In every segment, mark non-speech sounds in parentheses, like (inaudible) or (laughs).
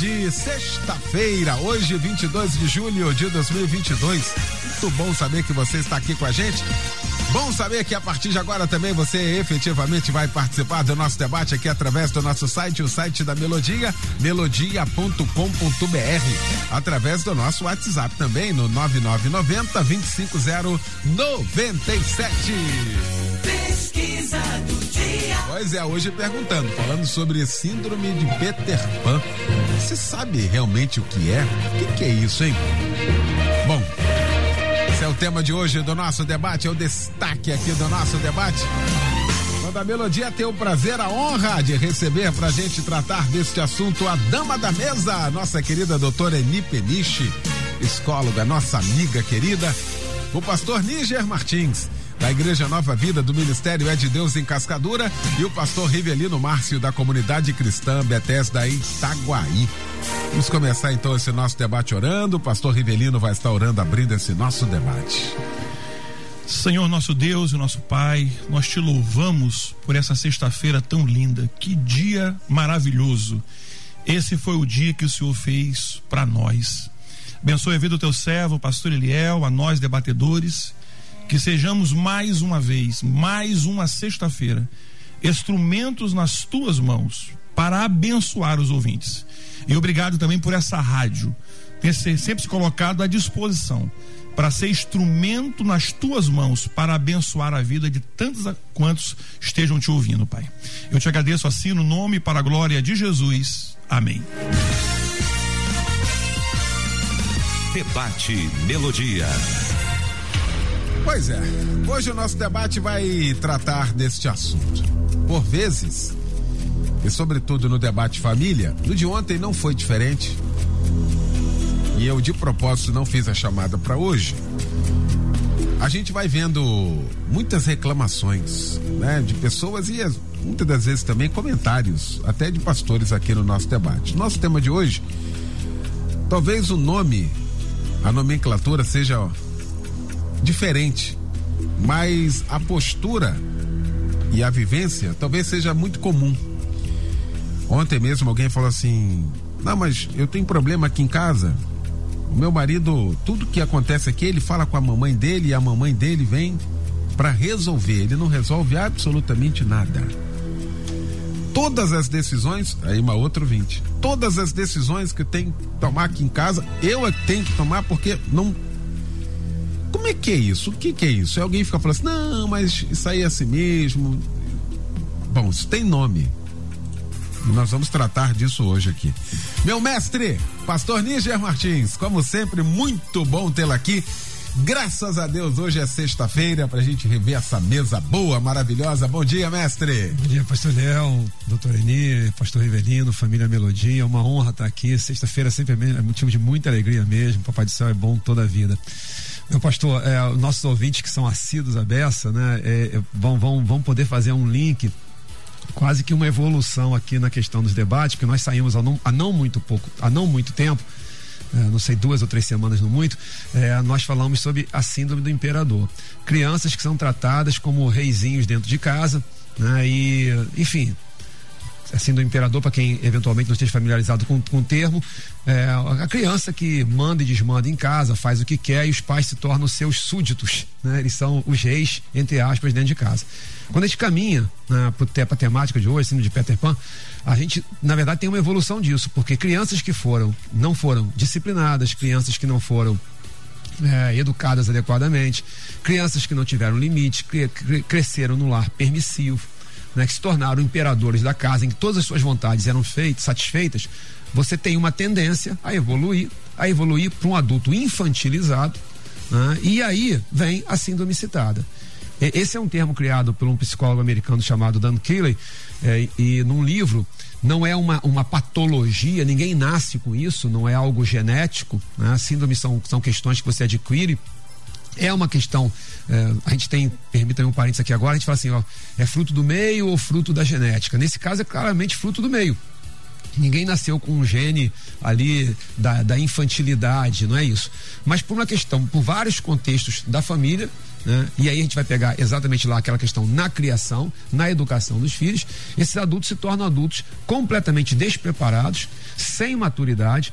de sexta-feira, hoje 22 de julho de 2022. Muito bom saber que você está aqui com a gente. Bom saber que a partir de agora também você efetivamente vai participar do nosso debate aqui através do nosso site, o site da Melodia, melodia.com.br, através do nosso WhatsApp também no 9990 25097. Pesquisa do dia. Pois é, hoje perguntando, falando sobre síndrome de Peter Pan. Você sabe realmente o que é? O que, que é isso, hein? Bom, esse é o tema de hoje do nosso debate, é o destaque aqui do nosso debate. Quando a Melodia tem o prazer, a honra de receber pra gente tratar deste assunto a dama da mesa, a nossa querida doutora Eni Peniche, psicóloga, nossa amiga querida, o pastor Níger Martins, da Igreja Nova Vida do Ministério É de Deus em Cascadura e o pastor Rivelino Márcio da Comunidade Cristã Bethesda Itaguaí. Vamos começar então esse nosso debate orando. O pastor Rivelino vai estar orando, abrindo esse nosso debate. Senhor nosso Deus e nosso Pai, nós te louvamos por essa sexta-feira tão linda. Que dia maravilhoso. Esse foi o dia que o Senhor fez para nós. Abençoe a vida do teu servo, pastor Eliel, a nós debatedores, que sejamos mais uma vez, mais uma sexta-feira, instrumentos nas tuas mãos para abençoar os ouvintes. E obrigado também por essa rádio ter sempre se colocado à disposição para ser instrumento nas tuas mãos para abençoar a vida de tantos quantos estejam te ouvindo, Pai. Eu te agradeço assim no nome e para a glória de Jesus. Amém. Debate Melodia. Pois é, hoje o nosso debate vai tratar deste assunto. Por vezes, e sobretudo no debate família, no de ontem não foi diferente. E eu de propósito não fiz a chamada para hoje. A gente vai vendo muitas reclamações, né, de pessoas e muitas das vezes também comentários, até de pastores aqui no nosso debate. Nosso tema de hoje, talvez o nome, a nomenclatura seja diferente, mas a postura e a vivência talvez seja muito comum. Ontem mesmo alguém falou assim: Não, mas eu tenho problema aqui em casa. O meu marido, tudo que acontece aqui, ele fala com a mamãe dele e a mamãe dele vem para resolver. Ele não resolve absolutamente nada. Todas as decisões, aí uma outra vinte. Todas as decisões que eu tenho que tomar aqui em casa, eu é tenho que tomar porque não. Como é que é isso? O que, que é isso? E alguém fica falando assim: não, mas isso aí é assim mesmo. Bom, isso tem nome. E nós vamos tratar disso hoje aqui. Meu mestre, pastor Níger Martins, como sempre, muito bom tê-lo aqui. Graças a Deus, hoje é sexta-feira pra gente rever essa mesa boa, maravilhosa. Bom dia, mestre. Bom dia, pastor Léo, doutor Eni, pastor Rivelino, família Melodia. É uma honra estar aqui. Sexta-feira sempre é motivo de muita alegria mesmo. Papai do céu é bom toda a vida. Meu pastor, é, nossos ouvintes que são assíduos à beça, né, é, vão, vão, vão poder fazer um link quase que uma evolução aqui na questão dos debates, porque nós saímos há não, há não muito pouco, há não muito tempo, é, não sei, duas ou três semanas, não muito, é, nós falamos sobre a síndrome do imperador. Crianças que são tratadas como reizinhos dentro de casa, né, e, enfim, assim do imperador, para quem eventualmente não esteja familiarizado com, com o termo, é, a criança que manda e desmanda em casa, faz o que quer e os pais se tornam seus súditos, né? Eles são os reis, entre aspas, dentro de casa. Quando a gente caminha né, para a temática de hoje, sino de Peter Pan, a gente, na verdade, tem uma evolução disso, porque crianças que foram, não foram disciplinadas, crianças que não foram é, educadas adequadamente, crianças que não tiveram limite, cre cresceram no lar permissivo, né, que se tornaram imperadores da casa, em que todas as suas vontades eram feitas, satisfeitas, você tem uma tendência a evoluir, a evoluir para um adulto infantilizado, né, e aí vem a síndrome citada. Esse é um termo criado por um psicólogo americano chamado Dan Keeley, é, e num livro não é uma, uma patologia, ninguém nasce com isso, não é algo genético. Né? Síndrome são, são questões que você adquire. É uma questão, é, a gente tem, permita um parênteses aqui agora, a gente fala assim, ó, é fruto do meio ou fruto da genética? Nesse caso é claramente fruto do meio. Ninguém nasceu com um gene ali da, da infantilidade, não é isso. Mas por uma questão, por vários contextos da família, né? E aí a gente vai pegar exatamente lá aquela questão na criação, na educação dos filhos. Esses adultos se tornam adultos completamente despreparados, sem maturidade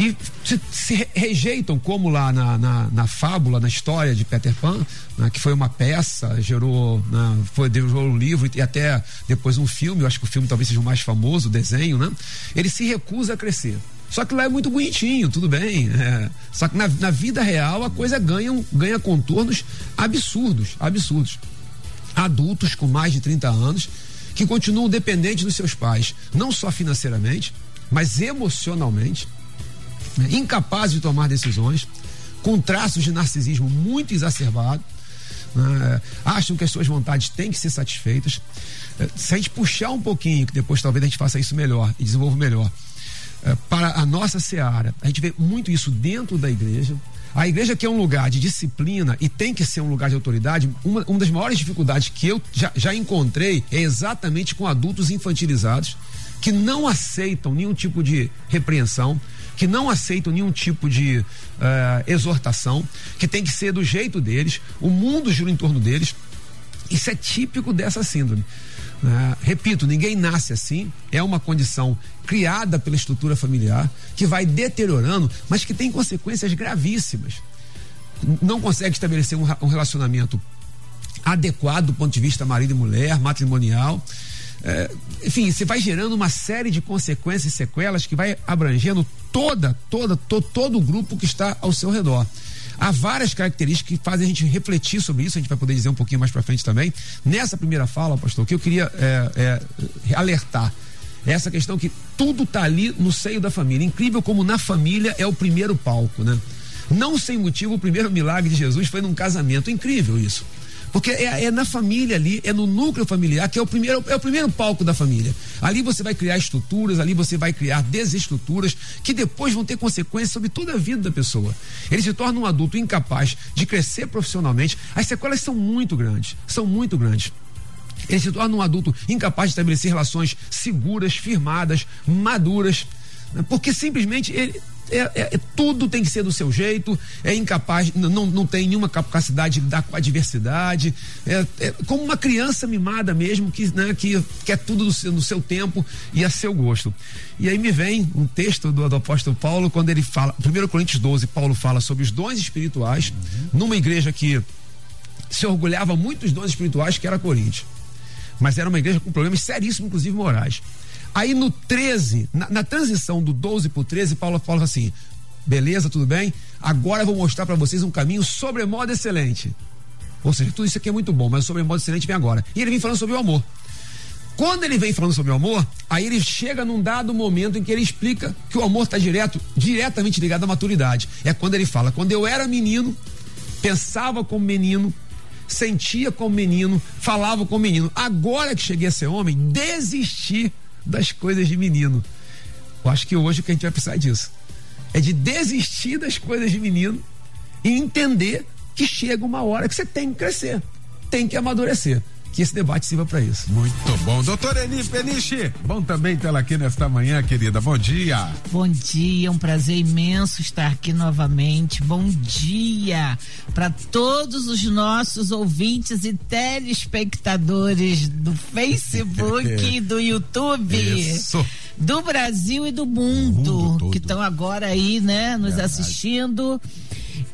e se, se rejeitam, como lá na, na, na, fábula, na história de Peter Pan, né, que foi uma peça, gerou, né, foi, gerou um livro e até depois um filme, eu acho que o filme talvez seja o mais famoso, o desenho, né? Ele se recusa a crescer. Só que lá é muito bonitinho, tudo bem. É. Só que na, na, vida real a coisa ganha, ganha contornos absurdos, absurdos. Adultos com mais de 30 anos que continuam dependentes dos seus pais, não só financeiramente, mas emocionalmente, né, incapazes de tomar decisões, com traços de narcisismo muito exacerbado, né, acham que as suas vontades têm que ser satisfeitas. É, se a gente puxar um pouquinho, que depois talvez a gente faça isso melhor e desenvolva melhor, é, para a nossa seara. A gente vê muito isso dentro da igreja. A igreja que é um lugar de disciplina e tem que ser um lugar de autoridade, uma, uma das maiores dificuldades que eu já, já encontrei é exatamente com adultos infantilizados que não aceitam nenhum tipo de repreensão, que não aceitam nenhum tipo de uh, exortação, que tem que ser do jeito deles, o mundo gira em torno deles. Isso é típico dessa síndrome. Uh, repito, ninguém nasce assim, é uma condição criada pela estrutura familiar, que vai deteriorando, mas que tem consequências gravíssimas. Não consegue estabelecer um, um relacionamento adequado do ponto de vista marido e mulher, matrimonial. É, enfim, você vai gerando uma série de consequências e sequelas que vai abrangendo toda, toda, to, todo o grupo que está ao seu redor. Há várias características que fazem a gente refletir sobre isso, a gente vai poder dizer um pouquinho mais para frente também. Nessa primeira fala, pastor, que eu queria é, é, alertar essa questão que tudo está ali no seio da família. Incrível como na família é o primeiro palco, né? Não sem motivo, o primeiro milagre de Jesus foi num casamento. Incrível isso. Porque é, é, na família ali, é no núcleo familiar que é o primeiro é o primeiro palco da família. Ali você vai criar estruturas, ali você vai criar desestruturas que depois vão ter consequências sobre toda a vida da pessoa. Ele se torna um adulto incapaz de crescer profissionalmente. As sequelas são muito grandes, são muito grandes. Ele se torna um adulto incapaz de estabelecer relações seguras, firmadas, maduras, né? porque simplesmente ele, é, é, é, tudo tem que ser do seu jeito, é incapaz, não, não tem nenhuma capacidade de lidar com a diversidade, é, é, como uma criança mimada mesmo, que, né, que quer tudo no seu, no seu, tempo e a seu gosto. E aí me vem um texto do, do apóstolo Paulo, quando ele fala, 1 Coríntios 12, Paulo fala sobre os dons espirituais, uhum. numa igreja que se orgulhava muito dos dons espirituais, que era Coríntios. Mas era uma igreja com problemas seríssimos, inclusive morais. Aí no 13, na, na transição do 12 para o 13, Paulo fala assim: beleza, tudo bem? Agora eu vou mostrar para vocês um caminho sobremodo excelente. Ou seja, tudo isso aqui é muito bom, mas o sobremodo excelente vem agora. E ele vem falando sobre o amor. Quando ele vem falando sobre o amor, aí ele chega num dado momento em que ele explica que o amor está direto, diretamente ligado à maturidade. É quando ele fala: quando eu era menino, pensava como menino, sentia como menino, falava como menino. Agora que cheguei a ser homem, desisti das coisas de menino. Eu acho que hoje o que a gente vai precisar disso é de desistir das coisas de menino e entender que chega uma hora que você tem que crescer, tem que amadurecer que esse debate sirva para isso. Muito bom. Doutora Eni Peniche, bom também tê-la aqui nesta manhã, querida. Bom dia. Bom dia, um prazer imenso estar aqui novamente. Bom dia para todos os nossos ouvintes e telespectadores do Facebook (laughs) e do YouTube. Isso. Do Brasil e do mundo, mundo que estão agora aí, né, nos Verdade. assistindo.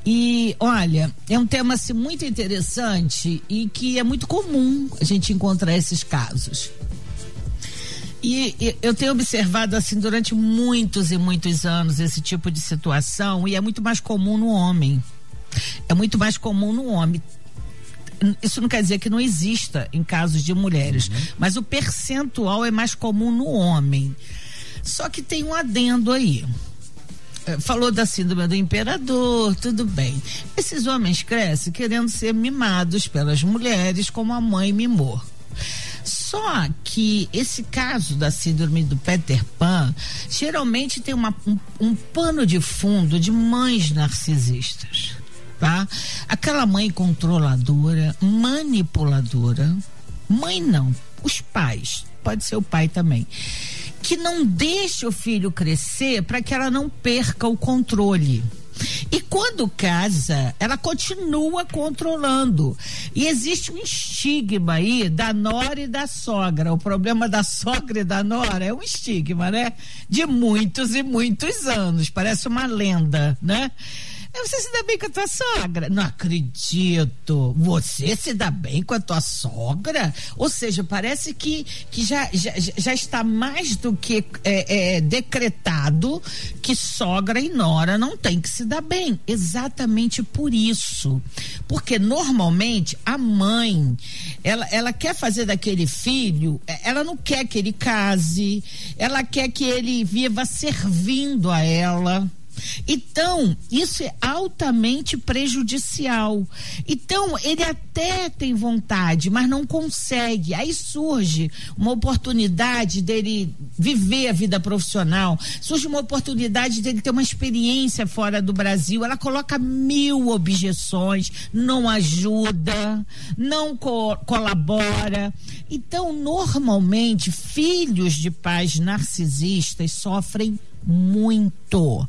E olha, é um tema assim, muito interessante e que é muito comum a gente encontrar esses casos. E, e, eu tenho observado assim durante muitos e muitos anos esse tipo de situação e é muito mais comum no homem. É muito mais comum no homem. Isso não quer dizer que não exista em casos de mulheres, uhum. mas o percentual é mais comum no homem. Só que tem um adendo aí falou da síndrome do imperador, tudo bem. Esses homens crescem querendo ser mimados pelas mulheres como a mãe mimou. Só que esse caso da síndrome do Peter Pan geralmente tem uma, um, um pano de fundo de mães narcisistas. Tá? Aquela mãe controladora, manipuladora, mãe não, os pais, pode ser o pai também, que não deixa o filho crescer para que ela não perca o controle. E quando casa, ela continua controlando. E existe um estigma aí da nora e da sogra. O problema da sogra e da nora é um estigma, né? De muitos e muitos anos. Parece uma lenda, né? Você se dá bem com a tua sogra? Não acredito. Você se dá bem com a tua sogra? Ou seja, parece que, que já, já, já está mais do que é, é, decretado que sogra e nora não tem que se dar bem. Exatamente por isso. Porque normalmente a mãe, ela, ela quer fazer daquele filho, é, ela não quer que ele case, ela quer que ele viva servindo a ela. Então, isso é altamente prejudicial. Então, ele até tem vontade, mas não consegue. Aí surge uma oportunidade dele viver a vida profissional, surge uma oportunidade dele ter uma experiência fora do Brasil. Ela coloca mil objeções, não ajuda, não co colabora. Então, normalmente, filhos de pais narcisistas sofrem muito,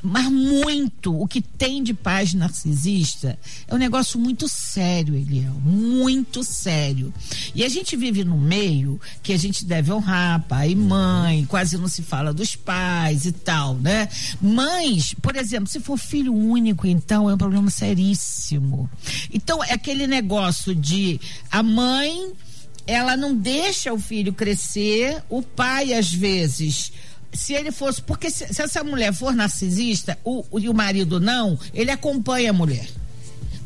mas muito. O que tem de paz narcisista é um negócio muito sério, Eliel, muito sério. E a gente vive num meio que a gente deve honrar pai e mãe, quase não se fala dos pais e tal, né? Mães, por exemplo, se for filho único, então é um problema seríssimo. Então é aquele negócio de a mãe ela não deixa o filho crescer, o pai às vezes se ele fosse. Porque se, se essa mulher for narcisista o, o, e o marido não, ele acompanha a mulher.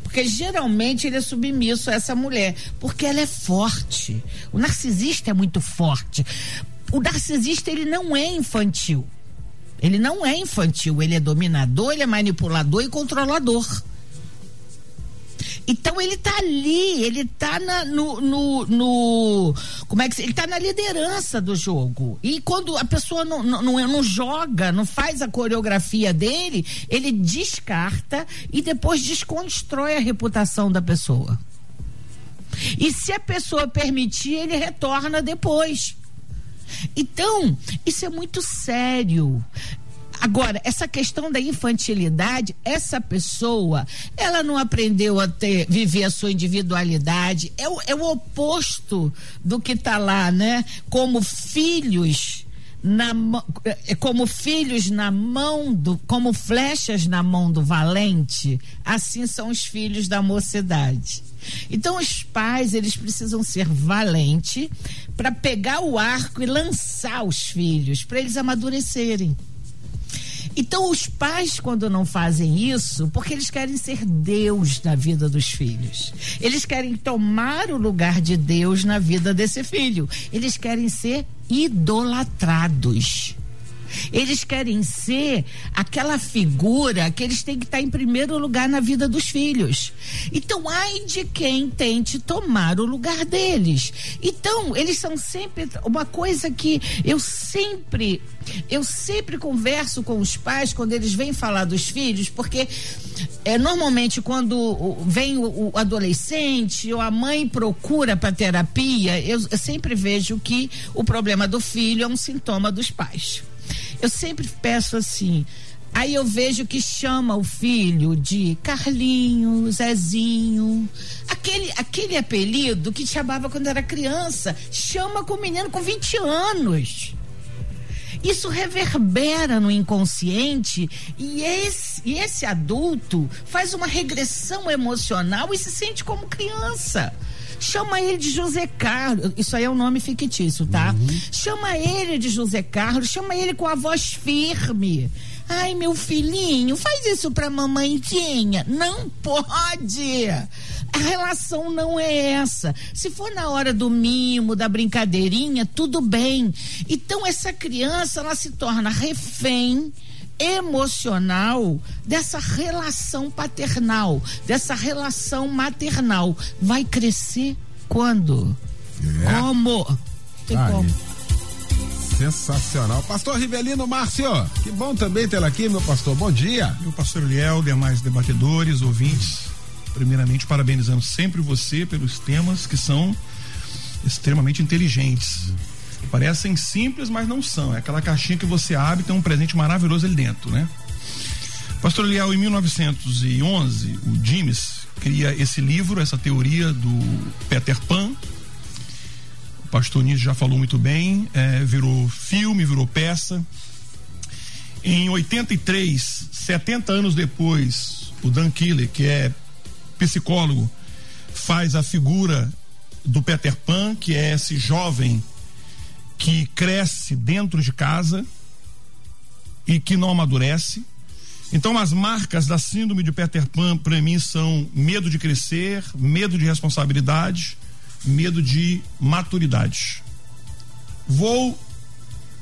Porque geralmente ele é submisso a essa mulher. Porque ela é forte. O narcisista é muito forte. O narcisista, ele não é infantil. Ele não é infantil. Ele é dominador, ele é manipulador e controlador. Então ele está ali, ele está no, no, no, Como é que Ele está na liderança do jogo. E quando a pessoa não, não, não joga, não faz a coreografia dele, ele descarta e depois desconstrói a reputação da pessoa. E se a pessoa permitir, ele retorna depois. Então, isso é muito sério. Agora, essa questão da infantilidade, essa pessoa, ela não aprendeu a ter, viver a sua individualidade. É o, é o oposto do que está lá, né? Como filhos. Na, é, como filhos na mão do, como flechas na mão do valente, assim são os filhos da mocidade. Então os pais, eles precisam ser valentes para pegar o arco e lançar os filhos, para eles amadurecerem. Então, os pais, quando não fazem isso, porque eles querem ser Deus na vida dos filhos. Eles querem tomar o lugar de Deus na vida desse filho. Eles querem ser idolatrados. Eles querem ser aquela figura que eles têm que estar em primeiro lugar na vida dos filhos. Então, ai de quem tente tomar o lugar deles. Então, eles são sempre uma coisa que eu sempre eu sempre converso com os pais quando eles vêm falar dos filhos, porque é, normalmente quando vem o, o adolescente ou a mãe procura para terapia, eu, eu sempre vejo que o problema do filho é um sintoma dos pais. Eu sempre peço assim. Aí eu vejo que chama o filho de Carlinho, Zezinho. Aquele, aquele apelido que chamava quando era criança. Chama com o menino com 20 anos. Isso reverbera no inconsciente e esse, e esse adulto faz uma regressão emocional e se sente como criança. Chama ele de José Carlos. Isso aí é um nome fictício, tá? Uhum. Chama ele de José Carlos, chama ele com a voz firme. Ai, meu filhinho, faz isso pra mamãezinha. Não pode. A relação não é essa. Se for na hora do mimo, da brincadeirinha, tudo bem. Então essa criança, ela se torna refém emocional dessa relação paternal, dessa relação maternal. Vai crescer quando? É. Como? Tem Aí. como. Sensacional. Pastor Rivelino Márcio, que bom também tê-lo aqui, meu pastor. Bom dia. Meu pastor Eliel, demais debatedores, ouvintes. Primeiramente, parabenizando sempre você pelos temas que são extremamente inteligentes. Parecem simples, mas não são. É aquela caixinha que você abre e tem um presente maravilhoso ali dentro, né? Pastor Eliel, em 1911, o James cria esse livro, essa teoria do Peter Pan, o pastor Nísio já falou muito bem, é, virou filme, virou peça. Em 83, 70 anos depois, o Dan Killer, que é psicólogo, faz a figura do Peter Pan, que é esse jovem que cresce dentro de casa e que não amadurece. Então, as marcas da síndrome de Peter Pan, para mim, são medo de crescer, medo de responsabilidade, medo de maturidade. Vou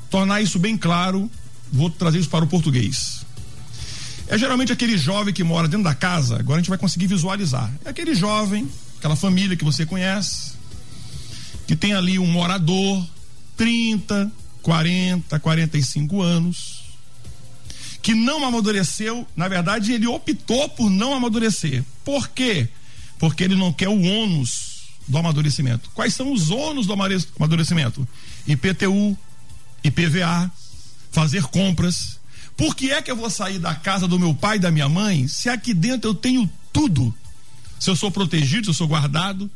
tornar isso bem claro, vou trazer isso para o português. É geralmente aquele jovem que mora dentro da casa, agora a gente vai conseguir visualizar. É aquele jovem, aquela família que você conhece, que tem ali um morador, 30, 40, 45 anos, que não amadureceu, na verdade ele optou por não amadurecer. Por quê? Porque ele não quer o ônus do amadurecimento. Quais são os ônus do amadurecimento? IPTU, IPVA, fazer compras. Por que é que eu vou sair da casa do meu pai e da minha mãe se aqui dentro eu tenho tudo? Se eu sou protegido, se eu sou guardado,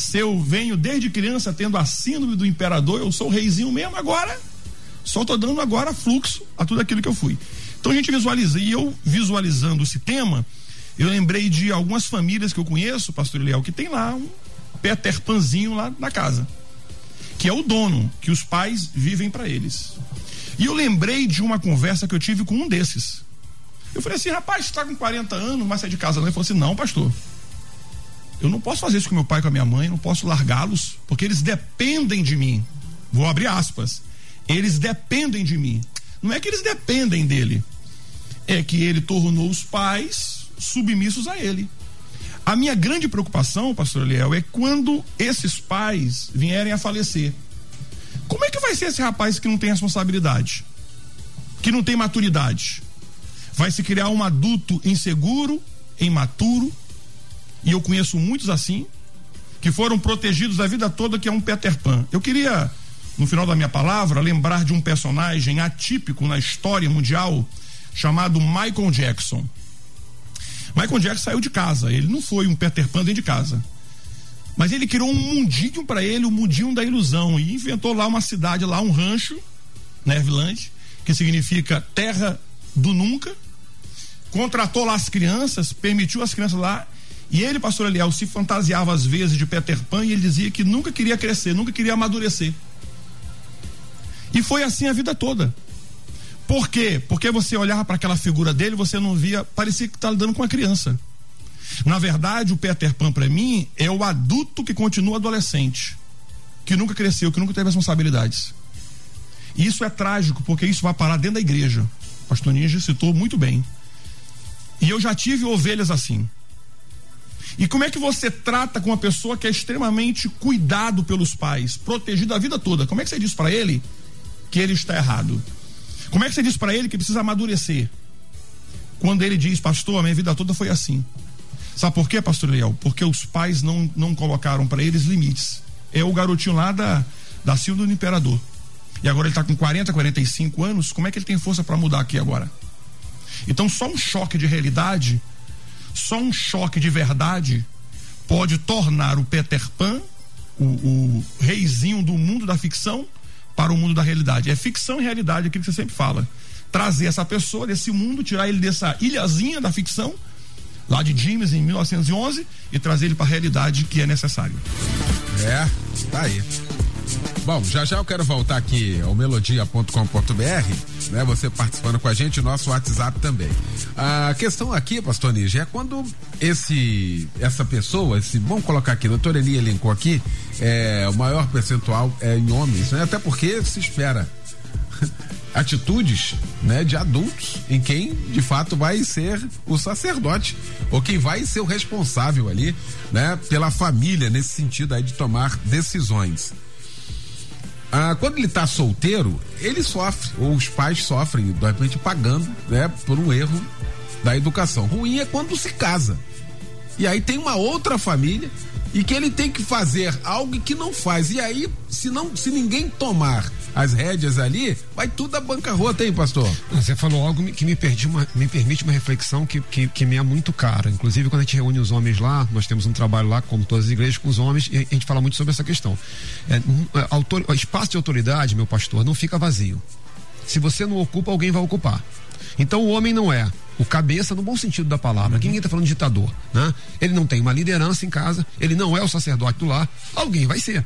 se eu venho desde criança tendo a síndrome do imperador, eu sou o reizinho mesmo agora, só estou dando agora fluxo a tudo aquilo que eu fui. Então a gente visualiza, e eu visualizando esse tema, eu lembrei de algumas famílias que eu conheço, pastor Eliel, que tem lá um Peter Panzinho lá na casa, que é o dono, que os pais vivem para eles. E eu lembrei de uma conversa que eu tive com um desses. Eu falei assim, rapaz, você tá com 40 anos, mas sai de casa? Ele falou assim, não, pastor. Eu não posso fazer isso com meu pai e com a minha mãe, não posso largá-los, porque eles dependem de mim. Vou abrir aspas. Eles dependem de mim. Não é que eles dependem dele, é que ele tornou os pais submissos a ele. A minha grande preocupação, pastor Eliel, é quando esses pais vierem a falecer. Como é que vai ser esse rapaz que não tem responsabilidade? Que não tem maturidade? Vai se criar um adulto inseguro, imaturo, e eu conheço muitos assim, que foram protegidos a vida toda, que é um Peter Pan. Eu queria, no final da minha palavra, lembrar de um personagem atípico na história mundial chamado Michael Jackson. Michael Jackson saiu de casa, ele não foi um Peter Pan dentro de casa. Mas ele criou um mundinho para ele, o mundinho da ilusão, e inventou lá uma cidade, lá um rancho, Neverland, que significa terra do nunca. Contratou lá as crianças, permitiu as crianças lá, e ele, pastor Eliel, se fantasiava às vezes de Peter Pan e ele dizia que nunca queria crescer, nunca queria amadurecer. E foi assim a vida toda. Por quê? Porque você olhava para aquela figura dele, você não via, parecia que estava lidando com uma criança. Na verdade, o Peter Pan para mim é o adulto que continua adolescente, que nunca cresceu, que nunca teve responsabilidades. E isso é trágico, porque isso vai parar dentro da igreja. O pastor Ninja citou muito bem. E eu já tive ovelhas assim. E como é que você trata com uma pessoa que é extremamente cuidado pelos pais, protegido a vida toda? Como é que você diz para ele que ele está errado? Como é que você diz para ele que precisa amadurecer? Quando ele diz, pastor, a minha vida toda foi assim. Sabe por quê, pastor Leal? Porque os pais não, não colocaram para eles limites. É o garotinho lá da, da Silva do Imperador. E agora ele está com 40, 45 anos. Como é que ele tem força para mudar aqui agora? Então, só um choque de realidade, só um choque de verdade, pode tornar o Peter Pan, o, o reizinho do mundo da ficção, para o mundo da realidade. É ficção e realidade, aquilo que você sempre fala. Trazer essa pessoa desse mundo, tirar ele dessa ilhazinha da ficção, lá de James em 1911, e trazer ele para a realidade que é necessário. É, tá aí. Bom, já já eu quero voltar aqui ao melodia.com.br, né? Você participando com a gente, nosso WhatsApp também. A questão aqui, pastor Níger, é quando esse, essa pessoa, esse, vamos colocar aqui, doutor Eli elencou aqui, é, o maior percentual é em homens, né? Até porque se espera (laughs) atitudes, né, de adultos em quem de fato vai ser o sacerdote ou quem vai ser o responsável ali, né, pela família nesse sentido aí de tomar decisões. Ah, quando ele está solteiro, ele sofre, ou os pais sofrem, de repente pagando, né, por um erro da educação. Ruim é quando se casa. E aí tem uma outra família e que ele tem que fazer algo que não faz. E aí, se não, se ninguém tomar as rédeas ali, vai tudo a bancarrota, hein, pastor? Você falou algo que me, perdi uma, me permite uma reflexão que, que, que me é muito cara. Inclusive, quando a gente reúne os homens lá, nós temos um trabalho lá, como todas as igrejas, com os homens, e a gente fala muito sobre essa questão. É, é autor, espaço de autoridade, meu pastor, não fica vazio. Se você não ocupa, alguém vai ocupar. Então o homem não é o cabeça no bom sentido da palavra. Aqui ninguém está falando ditador, né? Ele não tem uma liderança em casa, ele não é o sacerdote do lar, alguém vai ser.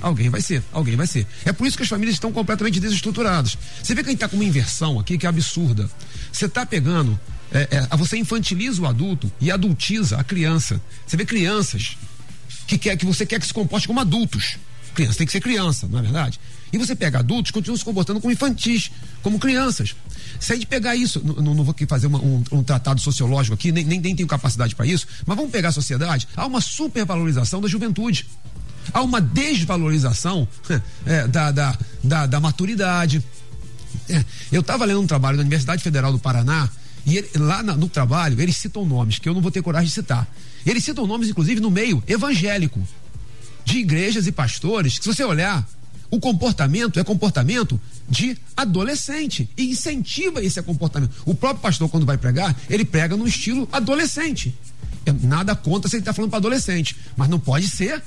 Alguém vai ser, alguém vai ser. É por isso que as famílias estão completamente desestruturadas. Você vê que a gente está com uma inversão aqui que é absurda. Você está pegando, é, é, você infantiliza o adulto e adultiza a criança. Você vê crianças que, quer, que você quer que se comporte como adultos. Criança tem que ser criança, não é verdade? E você pega adultos que continuam se comportando como infantis, como crianças. Se a gente pegar isso, não, não vou fazer uma, um, um, tratado sociológico aqui, nem, nem, nem tenho capacidade para isso, mas vamos pegar a sociedade, há uma supervalorização da juventude há uma desvalorização (laughs) é, da, da, da, da, maturidade. É, eu estava lendo um trabalho da Universidade Federal do Paraná e ele, lá na, no trabalho eles citam nomes que eu não vou ter coragem de citar. Eles citam nomes, inclusive, no meio evangélico, de igrejas e pastores, que se você olhar, o comportamento é comportamento de adolescente e incentiva esse comportamento. O próprio pastor, quando vai pregar, ele prega no estilo adolescente. Nada contra se ele está falando para adolescente, mas não pode ser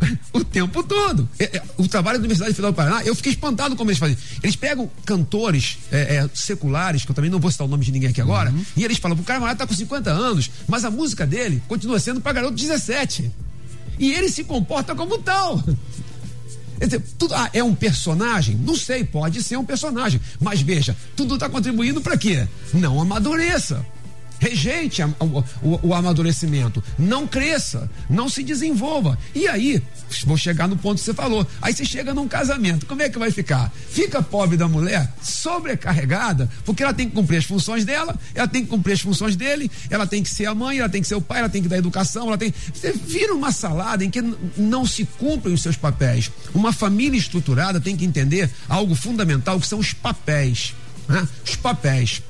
(laughs) o tempo todo. É, é, o trabalho da Universidade Federal do Paraná, eu fiquei espantado como eles fazem. Eles pegam cantores é, é, seculares, que eu também não vou citar o nome de ninguém aqui agora, uhum. e eles falam: o camarada tá com 50 anos, mas a música dele continua sendo para garoto de 17. E ele se comporta como tal. (laughs) Tudo, ah, é um personagem? Não sei, pode ser um personagem. Mas veja, tudo está contribuindo para quê? Não amadureça rejeite a, o, o, amadurecimento, não cresça, não se desenvolva. E aí, vou chegar no ponto que você falou. Aí você chega num casamento, como é que vai ficar? Fica pobre da mulher, sobrecarregada, porque ela tem que cumprir as funções dela, ela tem que cumprir as funções dele, ela tem que ser a mãe, ela tem que ser o pai, ela tem que dar educação, ela tem. Você vira uma salada em que não se cumprem os seus papéis. Uma família estruturada tem que entender algo fundamental que são os papéis. Né? Os papéis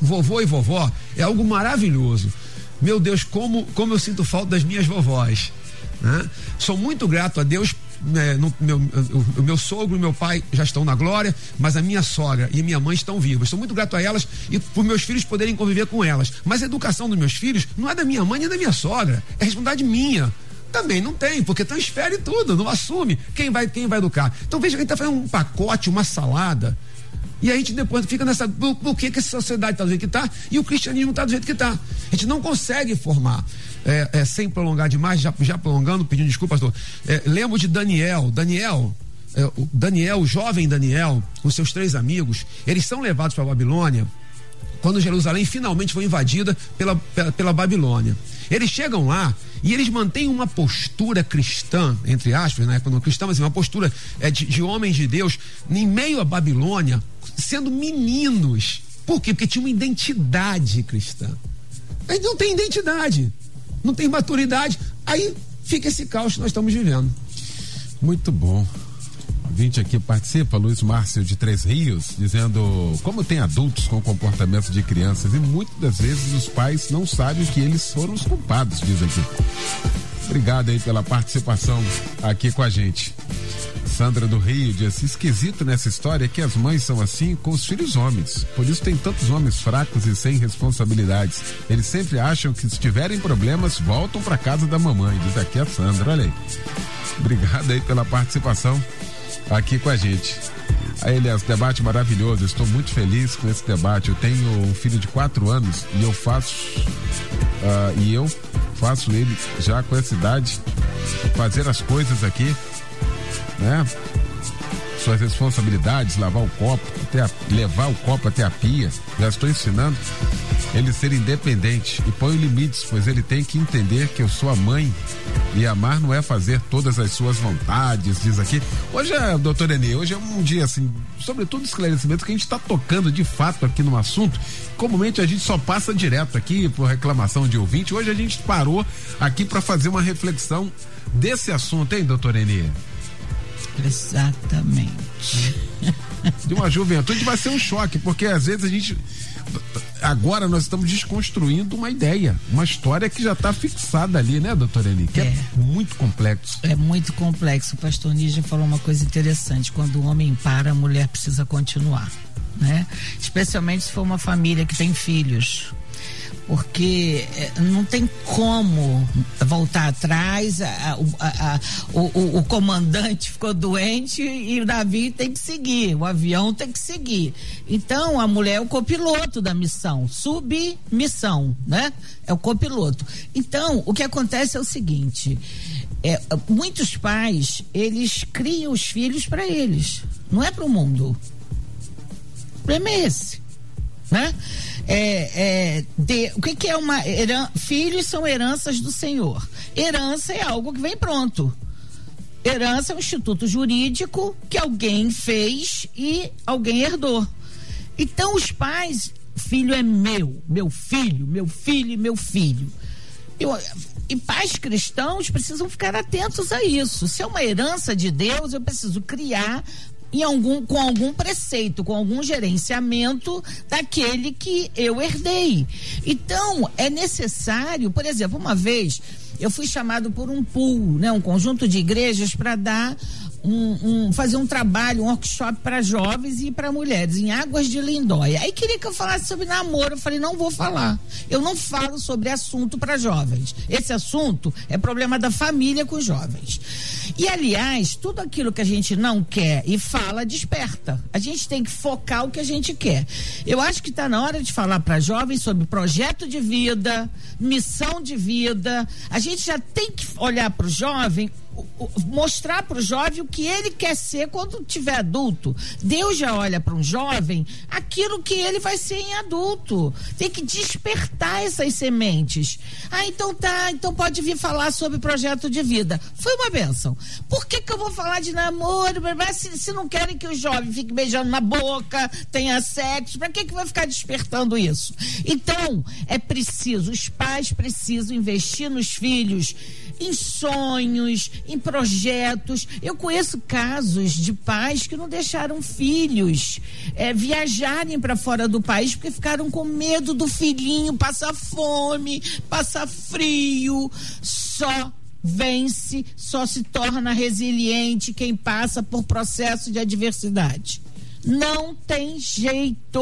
vovô e vovó é algo maravilhoso. Meu Deus, como, como eu sinto falta das minhas vovós. Né? Sou muito grato a Deus. Né, no, meu, o, o, meu sogro e meu pai já estão na glória, mas a minha sogra e a minha mãe estão vivas. Sou muito grato a elas e por meus filhos poderem conviver com elas. Mas a educação dos meus filhos não é da minha mãe nem da minha sogra, é responsabilidade minha. Também não tem, porque transfere tudo, não assume quem vai, quem vai educar. Então veja que a gente está fazendo um pacote, uma salada e a gente depois fica nessa. Por, por que, que essa sociedade está do jeito que está e o cristianismo está do jeito que está? A gente não consegue formar. É, é, sem prolongar demais, já, já prolongando, pedindo desculpa, pastor. É, lembro de Daniel. Daniel, é, o Daniel, o jovem Daniel, com seus três amigos, eles são levados para a Babilônia quando Jerusalém finalmente foi invadida pela, pela, pela Babilônia. Eles chegam lá e eles mantêm uma postura cristã, entre aspas, na época não cristã, mas uma postura é, de, de homens de Deus, em meio à Babilônia, sendo meninos. Por quê? Porque tinha uma identidade cristã. Aí não tem identidade, não tem maturidade. Aí fica esse caos que nós estamos vivendo. Muito bom. Vinte aqui participa, Luiz Márcio de Três Rios, dizendo como tem adultos com comportamento de crianças e muitas das vezes os pais não sabem que eles foram os culpados, diz aqui. Obrigado aí pela participação aqui com a gente. Sandra do Rio diz: esquisito nessa história é que as mães são assim com os filhos homens. Por isso tem tantos homens fracos e sem responsabilidades. Eles sempre acham que se tiverem problemas, voltam para casa da mamãe. Diz aqui a Sandra, olha aí. Obrigado aí pela participação aqui com a gente. Aí, Elias, debate maravilhoso. Estou muito feliz com esse debate. Eu tenho um filho de quatro anos e eu faço. Uh, e eu faço ele já com essa idade fazer as coisas aqui né? suas responsabilidades, lavar o copo, até a, levar o copo até a pia. Já estou ensinando ele ser independente e põe limites, pois ele tem que entender que eu sou a mãe e amar não é fazer todas as suas vontades, diz aqui. Hoje é, doutor Enê, hoje é um dia assim, sobretudo esclarecimento que a gente está tocando de fato aqui no assunto. Comumente a gente só passa direto aqui por reclamação de ouvinte. Hoje a gente parou aqui para fazer uma reflexão desse assunto, hein, doutor Enê? Exatamente. (laughs) De uma juventude vai ser um choque, porque às vezes a gente agora nós estamos desconstruindo uma ideia, uma história que já está fixada ali, né, doutora Eli? Que é. é. muito complexo. É muito complexo. O pastor Nígia falou uma coisa interessante: quando o homem para, a mulher precisa continuar. Né? Especialmente se for uma família que tem filhos porque eh, não tem como voltar atrás. A, a, a, o, o, comandante ficou doente e o navio tem que seguir, o avião tem que seguir. Então a mulher é o copiloto da missão, submissão, né? É o copiloto. Então o que acontece é o seguinte: é, muitos pais eles criam os filhos para eles, não é para o mundo. O problema é esse né? É, é, de, o que, que é uma heran, filhos são heranças do Senhor. Herança é algo que vem pronto. Herança é um instituto jurídico que alguém fez e alguém herdou. Então os pais, filho é meu, meu filho, meu filho meu filho. Eu, e pais cristãos precisam ficar atentos a isso. Se é uma herança de Deus, eu preciso criar em algum, com algum preceito, com algum gerenciamento daquele que eu herdei. Então, é necessário, por exemplo, uma vez eu fui chamado por um pool, né, um conjunto de igrejas para dar um, um, fazer um trabalho, um workshop para jovens e para mulheres em Águas de Lindóia. Aí queria que eu falasse sobre namoro. Eu falei, não vou falar. Eu não falo sobre assunto para jovens. Esse assunto é problema da família com jovens. E aliás, tudo aquilo que a gente não quer e fala desperta. A gente tem que focar o que a gente quer. Eu acho que está na hora de falar para jovens sobre projeto de vida, missão de vida. A gente já tem que olhar para o jovem mostrar para o jovem o que ele quer ser quando tiver adulto. Deus já olha para um jovem aquilo que ele vai ser em adulto. Tem que despertar essas sementes. Ah, então tá, então pode vir falar sobre projeto de vida. Foi uma benção. Por que, que eu vou falar de namoro? Se, se não querem que o jovem fique beijando na boca, tenha sexo, para que, que vai ficar despertando isso? Então, é preciso, os pais precisam investir nos filhos em sonhos, em projetos. Eu conheço casos de pais que não deixaram filhos é, viajarem para fora do país porque ficaram com medo do filhinho passar fome, passar frio. Só vence, só se torna resiliente quem passa por processo de adversidade. Não tem jeito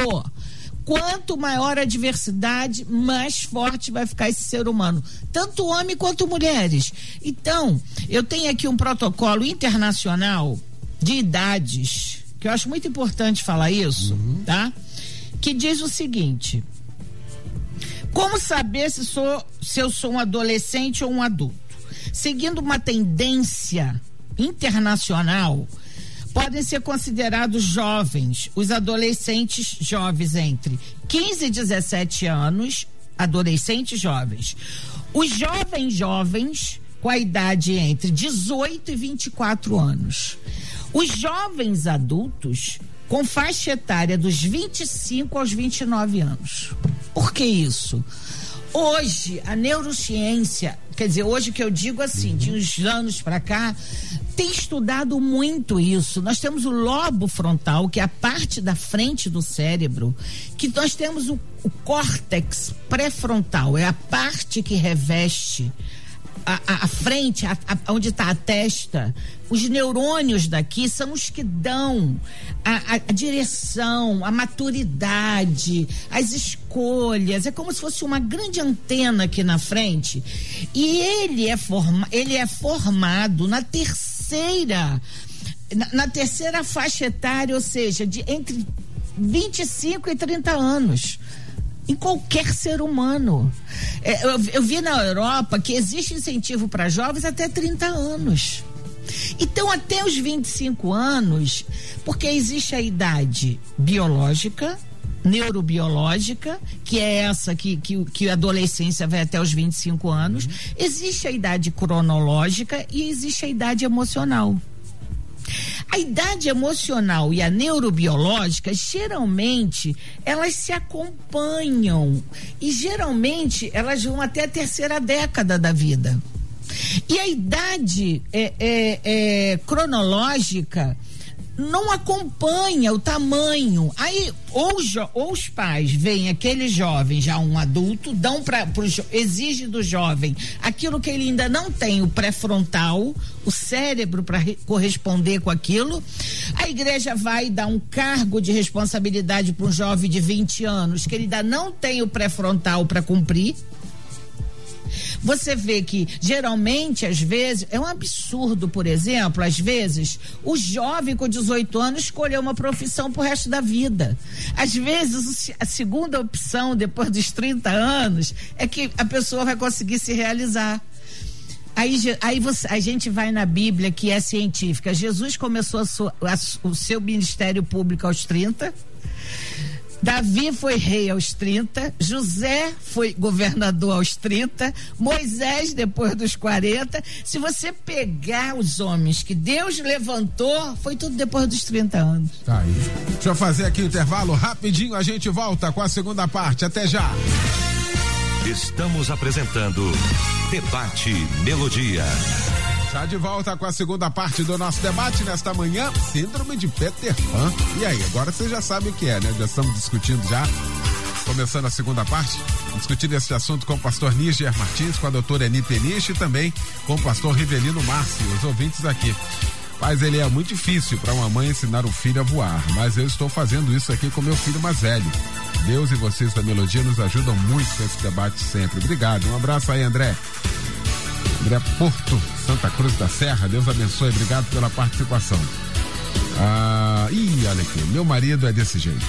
quanto maior a diversidade, mais forte vai ficar esse ser humano, tanto homem quanto mulheres. Então, eu tenho aqui um protocolo internacional de idades, que eu acho muito importante falar isso, uhum. tá? Que diz o seguinte: Como saber se sou se eu sou um adolescente ou um adulto? Seguindo uma tendência internacional, podem ser considerados jovens, os adolescentes jovens entre 15 e 17 anos, adolescentes jovens. Os jovens jovens com a idade entre 18 e 24 anos. Os jovens adultos com faixa etária dos 25 aos 29 anos. Por que isso? Hoje, a neurociência, quer dizer, hoje que eu digo assim, de uns anos para cá, tem estudado muito isso. Nós temos o lobo frontal, que é a parte da frente do cérebro, que nós temos o, o córtex pré-frontal, é a parte que reveste a, a, a frente, a, onde está a testa, os neurônios daqui são os que dão a, direção, a maturidade, as escolhas. É como se fosse uma grande antena aqui na frente. E ele é, forma, ele é formado na terceira. Na, na terceira faixa etária, ou seja, de entre 25 e 30 anos em qualquer ser humano. É, eu, eu, vi na Europa que existe incentivo para jovens até 30 anos. Então, até os 25 anos, porque existe a idade biológica, neurobiológica, que é essa que, que, que a adolescência vai até os 25 anos, uhum. existe a idade cronológica e existe a idade emocional. A idade emocional e a neurobiológica, geralmente, elas se acompanham. E geralmente elas vão até a terceira década da vida. E a idade é, é, é, cronológica não acompanha o tamanho. Aí, ou, ou os pais veem aquele jovem, já um adulto, dão para exige do jovem aquilo que ele ainda não tem, o pré-frontal, o cérebro para corresponder com aquilo. A igreja vai dar um cargo de responsabilidade para um jovem de 20 anos, que ele ainda não tem o pré-frontal para cumprir. Você vê que geralmente, às vezes, é um absurdo, por exemplo, às vezes, o jovem com 18 anos escolher uma profissão pro resto da vida. Às vezes, a segunda opção, depois dos 30 anos, é que a pessoa vai conseguir se realizar. Aí, aí você, a gente vai na Bíblia, que é científica. Jesus começou a sua, a, o seu ministério público aos 30. Davi foi rei aos 30, José foi governador aos 30, Moisés depois dos 40. Se você pegar os homens que Deus levantou, foi tudo depois dos 30 anos. Tá aí. Deixa eu fazer aqui o intervalo rapidinho, a gente volta com a segunda parte. Até já. Estamos apresentando Debate Melodia. Já de volta com a segunda parte do nosso debate nesta manhã, Síndrome de Peter Pan. E aí, agora você já sabe o que é, né? Já estamos discutindo já, começando a segunda parte, discutindo esse assunto com o pastor Níger Martins, com a doutora Eni Peniche e também com o pastor Rivelino Márcio, os ouvintes aqui. Mas ele é muito difícil para uma mãe ensinar o filho a voar, mas eu estou fazendo isso aqui com meu filho mais velho. Deus e vocês da Melodia nos ajudam muito com esse debate sempre. Obrigado. Um abraço aí, André. André Porto, Santa Cruz da Serra. Deus abençoe, obrigado pela participação. Ah, ih, olha aqui, meu marido é desse jeito.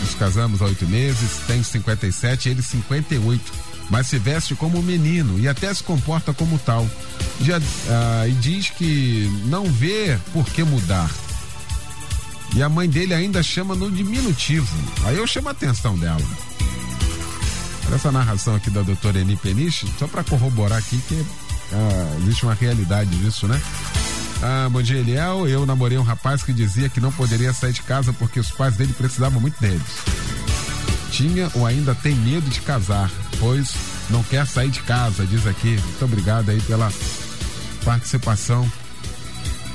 Nos casamos há oito meses, tem 57, ele 58, mas se veste como menino e até se comporta como tal. Já, ah, e diz que não vê por que mudar. E a mãe dele ainda chama no diminutivo. Aí eu chamo a atenção dela. Essa narração aqui da doutora Eni Peniche, só para corroborar aqui que ah, existe uma realidade disso, né? Ah, bom dia, Eliel. Eu namorei um rapaz que dizia que não poderia sair de casa porque os pais dele precisavam muito deles. Tinha ou ainda tem medo de casar, pois não quer sair de casa, diz aqui. Muito obrigado aí pela participação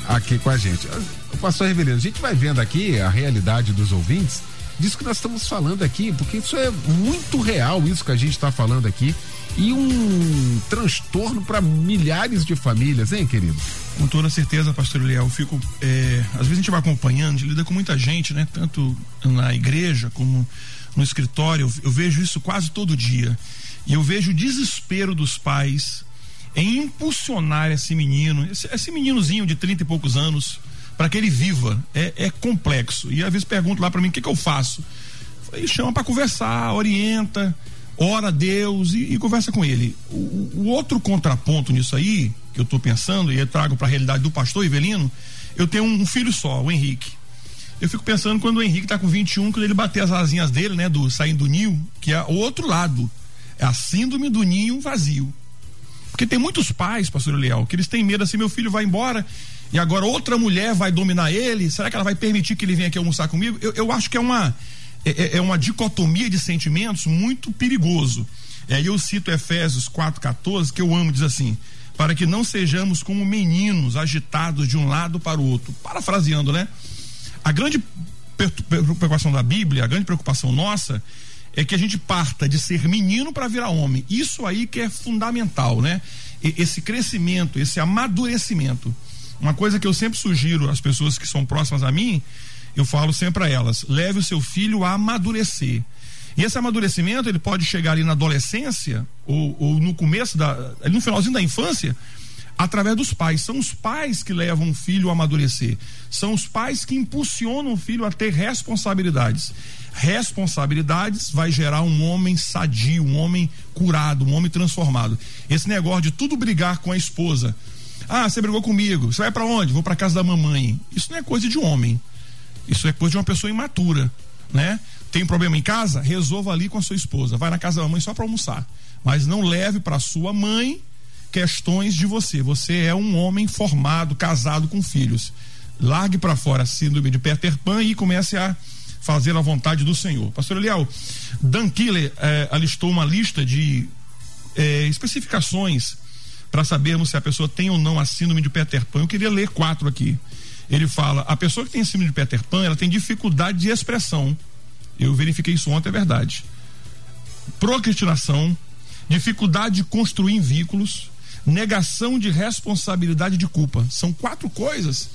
aqui com a gente. O pastor Revelino, a gente vai vendo aqui a realidade dos ouvintes disso que nós estamos falando aqui, porque isso é muito real, isso que a gente está falando aqui e um transtorno para milhares de famílias, hein, querido? Com toda certeza, pastor Eliel, fico, é, às vezes a gente vai acompanhando, lida com muita gente, né? Tanto na igreja como no escritório, eu, vejo isso quase todo dia. E eu vejo o desespero dos pais em impulsionar esse menino, esse, esse meninozinho de 30 e poucos anos, para que ele viva. É, é, complexo. E às vezes pergunto lá para mim: o que, que eu faço? Ele chama para conversar, orienta ora a Deus e, e conversa com ele. O, o, outro contraponto nisso aí, que eu estou pensando, e eu trago para a realidade do pastor Ivelino, eu tenho um, filho só, o Henrique. Eu fico pensando quando o Henrique está com 21, quando ele bater as asinhas dele, né, do saindo do ninho, que é o outro lado, é a síndrome do ninho vazio. Porque tem muitos pais, pastor Leal, que eles têm medo assim, meu filho vai embora e agora outra mulher vai dominar ele, será que ela vai permitir que ele venha aqui almoçar comigo? Eu, eu acho que é uma é, é, é uma dicotomia de sentimentos muito perigoso. Aí eu cito Efésios 4,14, que eu amo, diz assim: para que não sejamos como meninos agitados de um lado para o outro. Parafraseando, né? A grande preocupação da Bíblia, a grande preocupação nossa, é que a gente parta de ser menino para virar homem. Isso aí que é fundamental, né? Esse crescimento, esse amadurecimento. Uma coisa que eu sempre sugiro às pessoas que são próximas a mim eu falo sempre a elas: leve o seu filho a amadurecer. E esse amadurecimento ele pode chegar ali na adolescência ou, ou no começo da, no finalzinho da infância, através dos pais. São os pais que levam o filho a amadurecer. São os pais que impulsionam o filho a ter responsabilidades. Responsabilidades vai gerar um homem sadio, um homem curado, um homem transformado. Esse negócio de tudo brigar com a esposa, Ah, você brigou comigo. Você vai para onde? Vou para casa da mamãe. Isso não é coisa de homem. Isso é coisa de uma pessoa imatura, né? Tem um problema em casa? Resolva ali com a sua esposa. Vai na casa da mamãe só para almoçar. Mas não leve para sua mãe questões de você. Você é um homem formado, casado com filhos. Largue para fora a síndrome de Peter Pan e comece a fazer a vontade do Senhor. Pastor Eliel, Dan Killer eh, alistou uma lista de eh, especificações para sabermos se a pessoa tem ou não a síndrome de Peter Pan. Eu queria ler quatro aqui. Ele fala: a pessoa que tem síndrome de Peter Pan, ela tem dificuldade de expressão. Eu verifiquei isso ontem, é verdade. Procrastinação, dificuldade de construir vínculos, negação de responsabilidade de culpa. São quatro coisas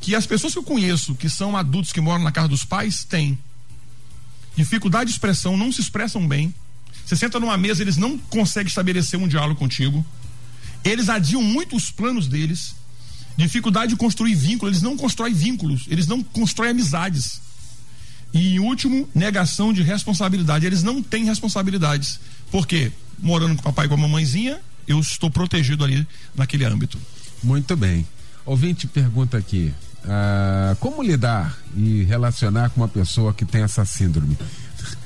que as pessoas que eu conheço, que são adultos que moram na casa dos pais, têm. Dificuldade de expressão, não se expressam bem. Você senta numa mesa, eles não conseguem estabelecer um diálogo contigo. Eles adiam muito os planos deles. Dificuldade de construir vínculos, eles não constroem vínculos, eles não constroem amizades. E em último, negação de responsabilidade. Eles não têm responsabilidades. Por quê? Morando com o papai e com a mamãezinha, eu estou protegido ali naquele âmbito. Muito bem. Ouvinte pergunta aqui: ah, como lidar e relacionar com uma pessoa que tem essa síndrome?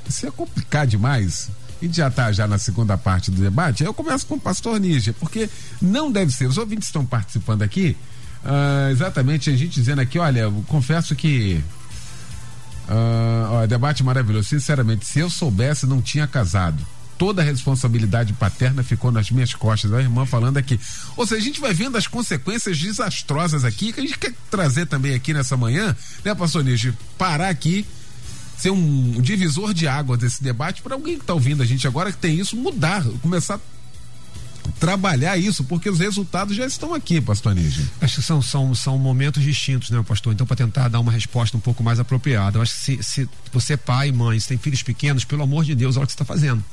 Isso é complicado demais. A gente já está já na segunda parte do debate. Eu começo com o pastor Níger, porque não deve ser. Os ouvintes estão participando aqui. Ah, exatamente, a gente dizendo aqui, olha, confesso que. Ah, ó, debate maravilhoso. Sinceramente, se eu soubesse, não tinha casado toda a responsabilidade paterna ficou nas minhas costas. A irmã falando aqui. Ou seja, a gente vai vendo as consequências desastrosas aqui, que a gente quer trazer também aqui nessa manhã, né, pastor Nígio? Parar aqui, ser um divisor de água desse debate para alguém que está ouvindo a gente agora que tem isso, mudar, começar a trabalhar isso, porque os resultados já estão aqui, pastor Nígio. Acho que são, são, são momentos distintos, né, pastor? Então, para tentar dar uma resposta um pouco mais apropriada, eu acho que se, se você é pai mãe, se tem filhos pequenos, pelo amor de Deus, olha o que você está fazendo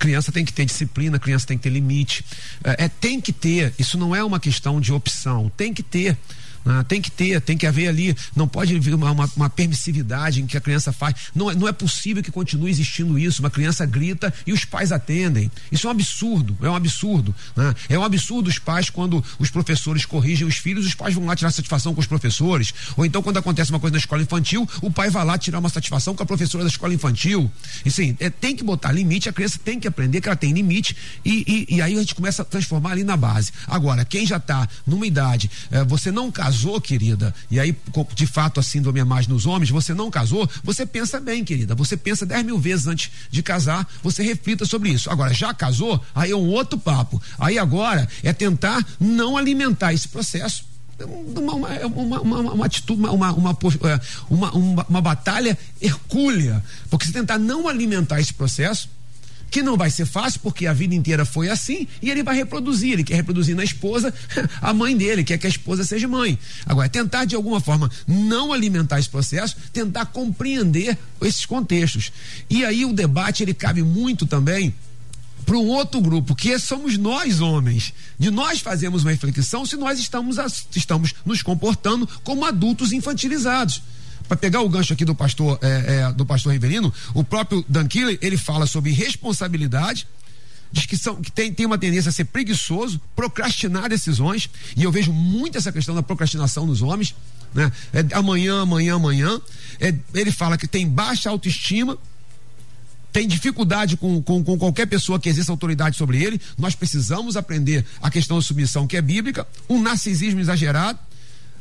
criança tem que ter disciplina, criança tem que ter limite. É, é, tem que ter, isso não é uma questão de opção, tem que ter. Ah, tem que ter, tem que haver ali, não pode haver uma, uma, uma, permissividade em que a criança faz. Não, é, não é possível que continue existindo isso. Uma criança grita e os pais atendem. Isso é um absurdo, é um absurdo. Né? É um absurdo os pais, quando os professores corrigem os filhos, os pais vão lá tirar satisfação com os professores. Ou então, quando acontece uma coisa na escola infantil, o pai vai lá tirar uma satisfação com a professora da escola infantil. E sim, é, tem que botar limite, a criança tem que aprender que ela tem limite e, e, e aí a gente começa a transformar ali na base. Agora, quem já está numa idade, é, você não casa casou, querida, e aí de fato a síndrome é mais nos homens, você não casou, você pensa bem, querida. Você pensa dez mil vezes antes de casar, você reflita sobre isso. Agora, já casou, aí é um outro papo. Aí agora é tentar não alimentar esse processo uma, uma, uma, uma, uma atitude, uma, uma, é, uma, uma, uma batalha hercúlea. Porque se tentar não alimentar esse processo, que não vai ser fácil, porque a vida inteira foi assim, e ele vai reproduzir. Ele quer reproduzir na esposa (laughs) a mãe dele, quer que a esposa seja mãe. Agora, tentar de alguma forma não alimentar esse processo, tentar compreender esses contextos. E aí o debate ele cabe muito também para um outro grupo, que somos nós homens. De nós fazemos uma reflexão se nós estamos, estamos nos comportando como adultos infantilizados para pegar o gancho aqui do pastor é, é, do pastor Riverino, o próprio Dan ele fala sobre responsabilidade, diz que, são, que tem, tem uma tendência a ser preguiçoso, procrastinar decisões, e eu vejo muito essa questão da procrastinação nos homens, né? É, amanhã, amanhã, amanhã. É, ele fala que tem baixa autoestima, tem dificuldade com, com, com, qualquer pessoa que exerça autoridade sobre ele. Nós precisamos aprender a questão da submissão, que é bíblica, um narcisismo exagerado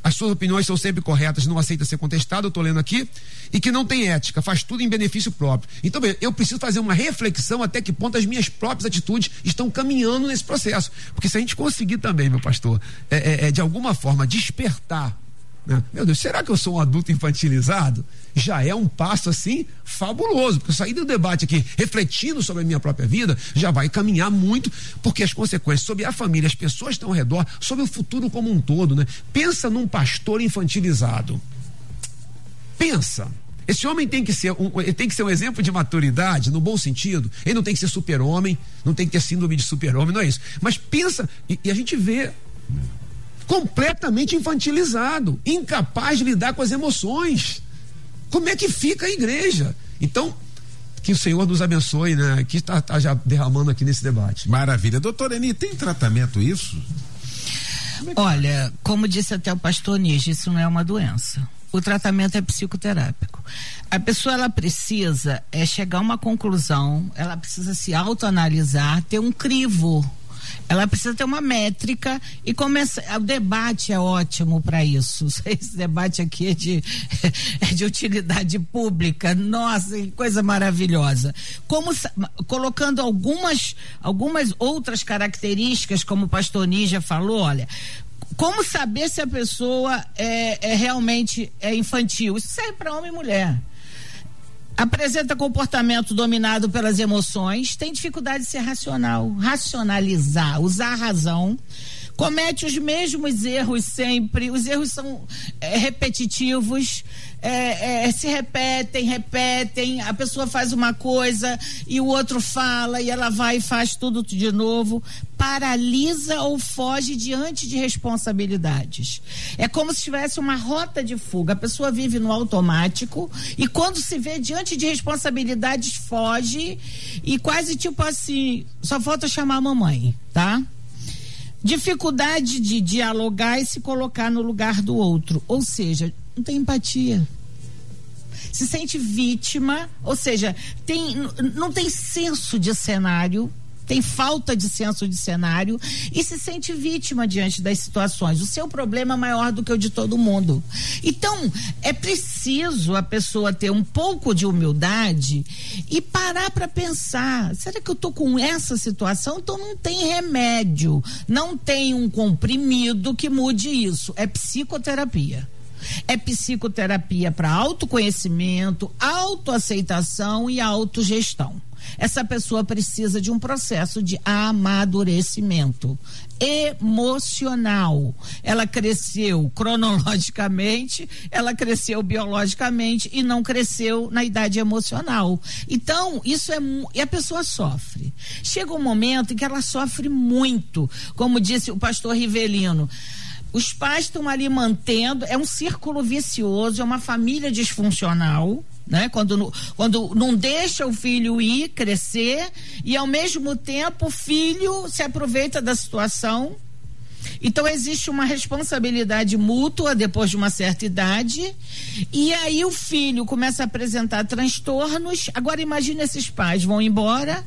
as suas opiniões são sempre corretas, não aceita ser contestado, eu estou lendo aqui, e que não tem ética, faz tudo em benefício próprio. Então, eu preciso fazer uma reflexão até que ponto as minhas próprias atitudes estão caminhando nesse processo. Porque se a gente conseguir também, meu pastor, é, é, é de alguma forma despertar né? Meu Deus, será que eu sou um adulto infantilizado? Já é um passo assim fabuloso, porque sair do debate aqui refletindo sobre a minha própria vida já vai caminhar muito, porque as consequências sobre a família, as pessoas que estão ao redor, sobre o futuro como um todo, né? Pensa num pastor infantilizado. Pensa. Esse homem tem que ser um, ele tem que ser um exemplo de maturidade, no bom sentido. Ele não tem que ser super-homem, não tem que ter síndrome de super-homem, não é isso. Mas pensa, e, e a gente vê completamente infantilizado, incapaz de lidar com as emoções. Como é que fica a igreja? Então, que o Senhor nos abençoe, né? Que está tá já derramando aqui nesse debate. Maravilha. Doutora Eni, tem tratamento isso? Olha, como disse até o pastor Nige, isso não é uma doença. O tratamento é psicoterápico. A pessoa ela precisa é chegar a uma conclusão, ela precisa se autoanalisar, ter um crivo ela precisa ter uma métrica e começa. O debate é ótimo para isso. (laughs) Esse debate aqui é de, (laughs) é de utilidade pública. Nossa, que coisa maravilhosa. Como colocando algumas, algumas outras características, como o pastor Nígia falou, olha, como saber se a pessoa é, é realmente é infantil? Isso serve para homem e mulher apresenta comportamento dominado pelas emoções, tem dificuldade de ser racional, racionalizar, usar a razão, comete os mesmos erros sempre, os erros são é, repetitivos, é, é, se repetem, repetem, a pessoa faz uma coisa e o outro fala e ela vai e faz tudo de novo, paralisa ou foge diante de responsabilidades. É como se tivesse uma rota de fuga. A pessoa vive no automático e quando se vê diante de responsabilidades foge e quase tipo assim, só falta chamar a mamãe, tá? Dificuldade de dialogar e se colocar no lugar do outro, ou seja, não tem empatia. Se sente vítima, ou seja, tem, não tem senso de cenário, tem falta de senso de cenário e se sente vítima diante das situações. O seu problema é maior do que o de todo mundo. Então, é preciso a pessoa ter um pouco de humildade e parar para pensar: será que eu tô com essa situação? Então não tem remédio, não tem um comprimido que mude isso. É psicoterapia. É psicoterapia para autoconhecimento, autoaceitação e autogestão. Essa pessoa precisa de um processo de amadurecimento emocional. Ela cresceu cronologicamente, ela cresceu biologicamente e não cresceu na idade emocional. Então, isso é e a pessoa sofre. Chega um momento em que ela sofre muito, como disse o pastor Rivelino. Os pais estão ali mantendo, é um círculo vicioso, é uma família disfuncional. Né? Quando, quando não deixa o filho ir crescer e ao mesmo tempo o filho se aproveita da situação. Então existe uma responsabilidade mútua depois de uma certa idade e aí o filho começa a apresentar transtornos. Agora imagine esses pais vão embora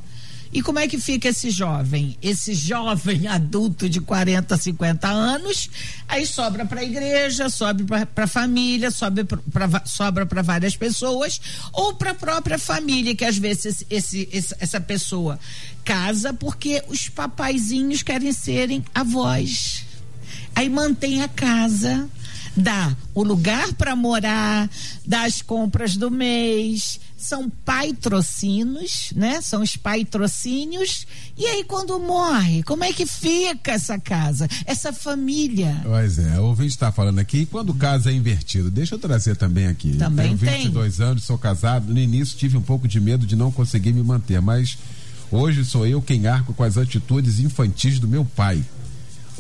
e como é que fica esse jovem? Esse jovem (laughs) adulto de 40, 50 anos, aí sobra para a igreja, sobra para a família, sobra pra, sobra para várias pessoas, ou para a própria família, que às vezes esse, esse, essa pessoa casa porque os papaizinhos querem serem avós. Aí mantém a casa, dá o lugar para morar, dá as compras do mês, são patrocínios, né? São os patrocínios. E aí, quando morre, como é que fica essa casa, essa família? Pois é, o ouvinte está falando aqui, quando o caso é invertido, deixa eu trazer também aqui. Também Tenho 22 tem. anos, sou casado. No início tive um pouco de medo de não conseguir me manter, mas hoje sou eu quem arco com as atitudes infantis do meu pai.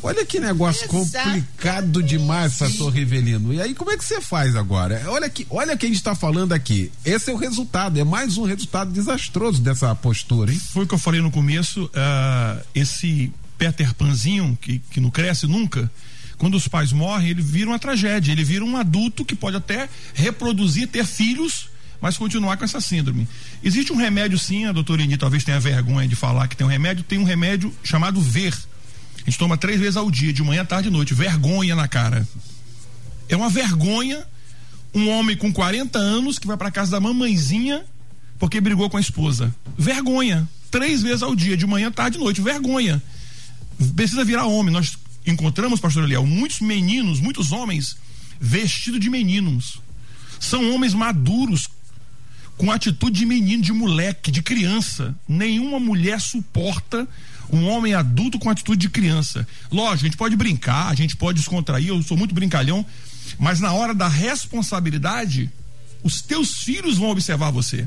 Olha que negócio complicado demais, pastor Rivelino. E aí, como é que você faz agora? Olha que, olha que a gente está falando aqui. Esse é o resultado, é mais um resultado desastroso dessa postura, hein? Foi o que eu falei no começo, uh, esse Peter Panzinho, que, que não cresce nunca, quando os pais morrem, ele vira uma tragédia, ele vira um adulto que pode até reproduzir, ter filhos, mas continuar com essa síndrome. Existe um remédio sim, a doutora Eni talvez tenha vergonha de falar que tem um remédio, tem um remédio chamado VER a gente toma três vezes ao dia, de manhã, tarde e noite. Vergonha na cara. É uma vergonha um homem com 40 anos que vai para casa da mamãezinha porque brigou com a esposa. Vergonha. Três vezes ao dia, de manhã, tarde e noite. Vergonha. Precisa virar homem. Nós encontramos, pastor Eliel, muitos meninos, muitos homens vestidos de meninos. São homens maduros, com atitude de menino, de moleque, de criança. Nenhuma mulher suporta um homem adulto com atitude de criança. Lógico, a gente pode brincar, a gente pode descontrair, eu sou muito brincalhão, mas na hora da responsabilidade, os teus filhos vão observar você.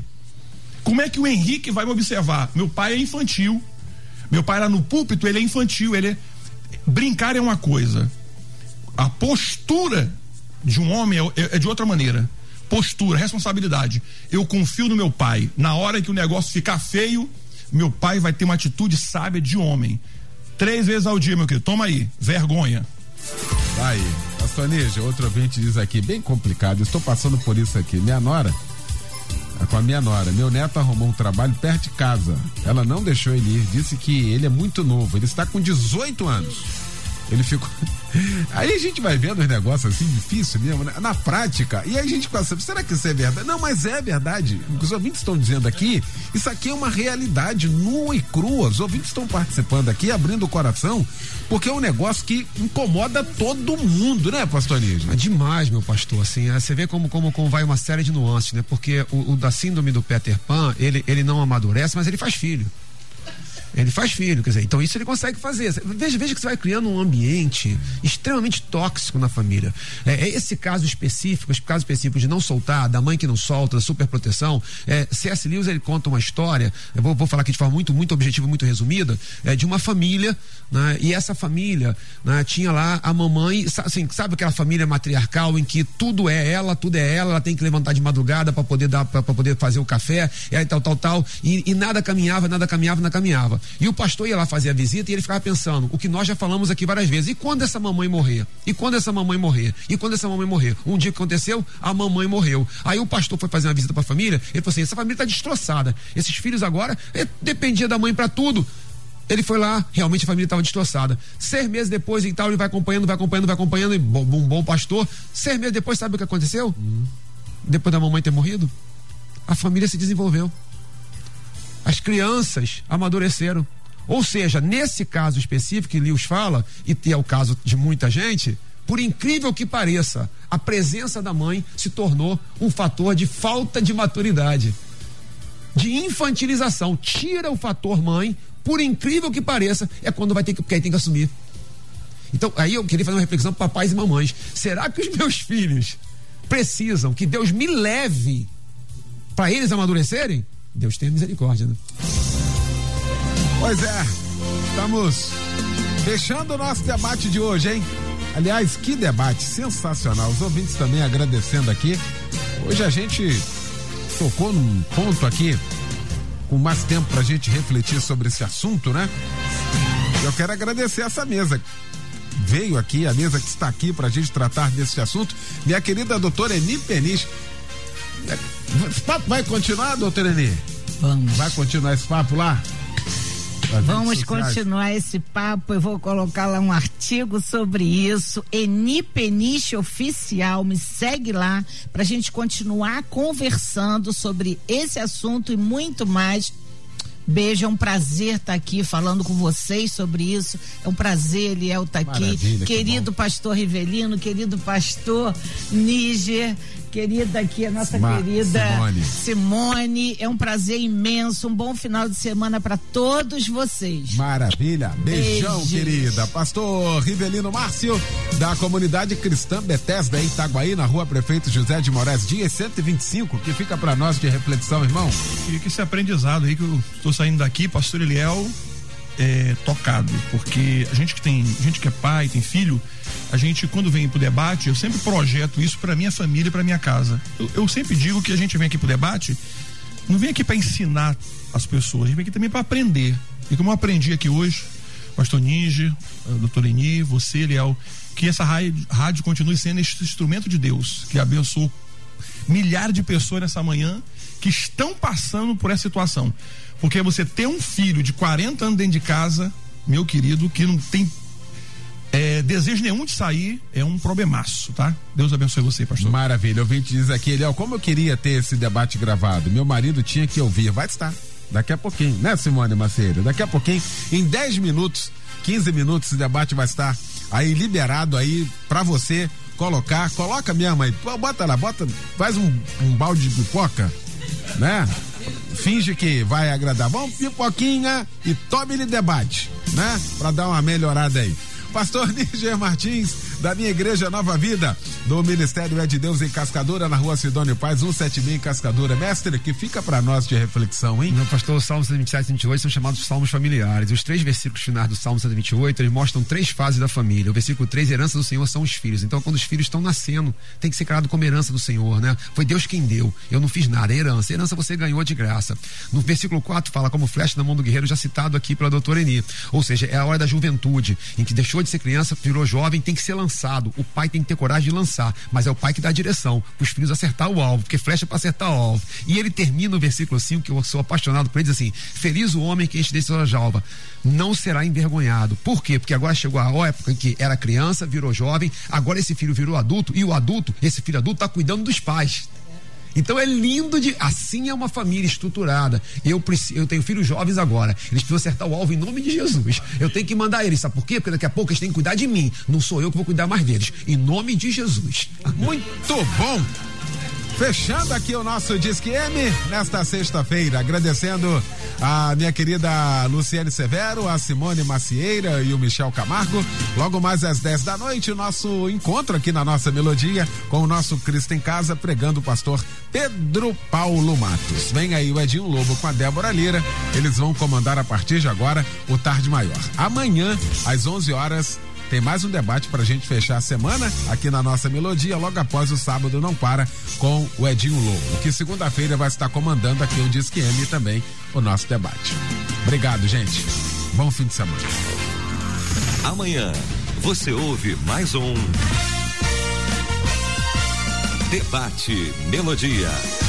Como é que o Henrique vai me observar? Meu pai é infantil. Meu pai lá no púlpito, ele é infantil, ele é... brincar é uma coisa. A postura de um homem é, é de outra maneira. Postura, responsabilidade. Eu confio no meu pai. Na hora que o negócio ficar feio, meu pai vai ter uma atitude sábia de homem. Três vezes ao dia, meu querido. Toma aí. Vergonha. Aí, pastor Nígia, outro ouvinte diz aqui, bem complicado, estou passando por isso aqui. Minha nora, é com a minha nora, meu neto arrumou um trabalho perto de casa. Ela não deixou ele ir, disse que ele é muito novo, ele está com 18 anos. Ele ficou. (laughs) Aí a gente vai vendo os negócios assim, difícil mesmo, né? na prática. E aí a gente pensa, será que isso é verdade? Não, mas é verdade. O que os ouvintes estão dizendo aqui, isso aqui é uma realidade nua e crua. Os ouvintes estão participando aqui, abrindo o coração, porque é um negócio que incomoda todo mundo, né, pastor Nígia? É demais, meu pastor. Assim, é, você vê como, como, como vai uma série de nuances, né? Porque o, o da síndrome do Peter Pan, ele, ele não amadurece, mas ele faz filho. Ele faz filho, quer dizer, então isso ele consegue fazer. Veja, veja que você vai criando um ambiente extremamente tóxico na família. É, é esse caso específico, esse caso específico de não soltar, da mãe que não solta, da superproteção. É, C.S. Lewis ele conta uma história, eu vou, vou falar aqui de forma muito, muito objetiva, muito resumida, é, de uma família, né, e essa família né, tinha lá a mamãe, assim, sabe aquela família matriarcal em que tudo é ela, tudo é ela, ela tem que levantar de madrugada para poder dar, para poder fazer o café, e aí tal, tal, tal, e, e nada caminhava, nada caminhava, nada caminhava. E o pastor ia lá fazer a visita e ele ficava pensando, o que nós já falamos aqui várias vezes, e quando essa mamãe morrer? E quando essa mamãe morrer? E quando essa mamãe morrer? Um dia que aconteceu, a mamãe morreu. Aí o pastor foi fazer uma visita para a família, ele falou assim: essa família está destroçada. Esses filhos agora eh, dependia da mãe para tudo. Ele foi lá, realmente a família estava destroçada. Seis meses depois e tal, ele vai acompanhando, vai acompanhando, vai acompanhando, e bom, um bom pastor. Seis meses depois, sabe o que aconteceu? Hum. Depois da mamãe ter morrido, a família se desenvolveu. As crianças amadureceram. Ou seja, nesse caso específico que Lewis fala, e é o caso de muita gente, por incrível que pareça, a presença da mãe se tornou um fator de falta de maturidade, de infantilização. Tira o fator mãe, por incrível que pareça, é quando vai ter que, tem que assumir. Então, aí eu queria fazer uma reflexão para papais e mamães. Será que os (laughs) meus filhos precisam que Deus me leve para eles amadurecerem? Deus tenha misericórdia, né? Pois é, estamos fechando o nosso debate de hoje, hein? Aliás, que debate sensacional. Os ouvintes também agradecendo aqui. Hoje a gente tocou num ponto aqui com mais tempo pra gente refletir sobre esse assunto, né? Eu quero agradecer essa mesa. Veio aqui, a mesa que está aqui pra gente tratar desse assunto. Minha querida doutora Eni Peniche. Esse papo vai continuar, doutora Eni? Vamos. Vai continuar esse papo lá? Vamos continuar esse papo. Eu vou colocar lá um artigo sobre isso. Eni Peniche Oficial, me segue lá para a gente continuar conversando sobre esse assunto e muito mais. Beijo, é um prazer estar tá aqui falando com vocês sobre isso. É um prazer, Eliel, estar tá aqui. Querido pastor Rivelino, querido pastor Níger, querida aqui, a nossa querida Simone. Simone. É um prazer imenso. Um bom final de semana para todos vocês. Maravilha. Beijão, Beijos. querida. Pastor Rivelino Márcio, da comunidade cristã Bethesda, em Itaguaí, na rua Prefeito José de Moraes Dias 125, que fica para nós de reflexão, irmão. Fica esse aprendizado aí que eu estou saindo daqui, pastor Eliel, é, tocado, porque a gente que tem, gente que é pai, tem filho, a gente quando vem pro debate, eu sempre projeto isso para minha família, para minha casa. Eu, eu, sempre digo que a gente vem aqui pro debate, não vem aqui para ensinar as pessoas, a gente vem aqui também para aprender. E como eu aprendi aqui hoje, pastor Ninja, doutor Eni, você, Leal, que essa rádio, continue sendo esse instrumento de Deus, que abençoou milhares de pessoas nessa manhã que estão passando por essa situação. Porque você ter um filho de 40 anos dentro de casa, meu querido, que não tem é, desejo nenhum de sair é um problemaço, tá? Deus abençoe você, pastor. Maravilha. O te diz aqui, Eliel, como eu queria ter esse debate gravado. Meu marido tinha que ouvir. Vai estar. Daqui a pouquinho, né, Simone Maceira? Daqui a pouquinho, em 10 minutos, 15 minutos, esse debate vai estar aí liberado aí para você colocar. Coloca minha mãe, bota lá, bota, faz um, um balde de pipoca, né? Finge que vai agradar. Vamos pipoquinha e tome-lhe debate, né? Para dar uma melhorada aí. Pastor (laughs) Níger Martins, da minha igreja Nova Vida, do Ministério É de Deus em Cascadura, na rua Sidônio Paz, 176 em Cascadura. Mestre, que fica para nós de reflexão, hein? Meu pastor, os Salmos 127 e 128 são chamados Salmos familiares. Os três versículos finais do Salmo 128, eles mostram três fases da família. O versículo 3, herança do Senhor são os filhos. Então, quando os filhos estão nascendo, tem que ser criado como herança do Senhor, né? Foi Deus quem deu. Eu não fiz nada, é herança. Herança você ganhou de graça. No versículo 4 fala como flecha na mão do guerreiro, já citado aqui pela doutora Eni. Ou seja, é a hora da juventude, em que deixou de ser criança, virou jovem, tem que ser lançado. O pai tem que ter coragem de lançar, mas é o pai que dá a direção, para os filhos acertar o alvo, porque flecha para acertar o alvo. E ele termina o versículo 5, que eu sou apaixonado por ele, diz assim: Feliz o homem que enche desse sua jalva, não será envergonhado. Por quê? Porque agora chegou a época em que era criança, virou jovem, agora esse filho virou adulto, e o adulto, esse filho adulto, está cuidando dos pais. Então é lindo de. Assim é uma família estruturada. Eu, eu tenho filhos jovens agora. Eles precisam acertar o alvo em nome de Jesus. Eu tenho que mandar eles. Sabe por quê? Porque daqui a pouco eles têm que cuidar de mim. Não sou eu que vou cuidar mais deles. Em nome de Jesus. Muito bom! Fechando aqui o nosso Disque M nesta sexta-feira, agradecendo a minha querida Luciane Severo, a Simone Macieira e o Michel Camargo. Logo mais às 10 da noite, o nosso encontro aqui na nossa melodia com o nosso Cristo em Casa, pregando o pastor Pedro Paulo Matos. Vem aí o Edinho Lobo com a Débora Lira. Eles vão comandar a partir de agora o Tarde Maior. Amanhã, às 11 horas, tem mais um debate para a gente fechar a semana aqui na nossa melodia, logo após o sábado não para com o Edinho Lobo, que segunda-feira vai estar comandando aqui o Disque M também o nosso debate. Obrigado, gente. Bom fim de semana. Amanhã você ouve mais um Debate Melodia.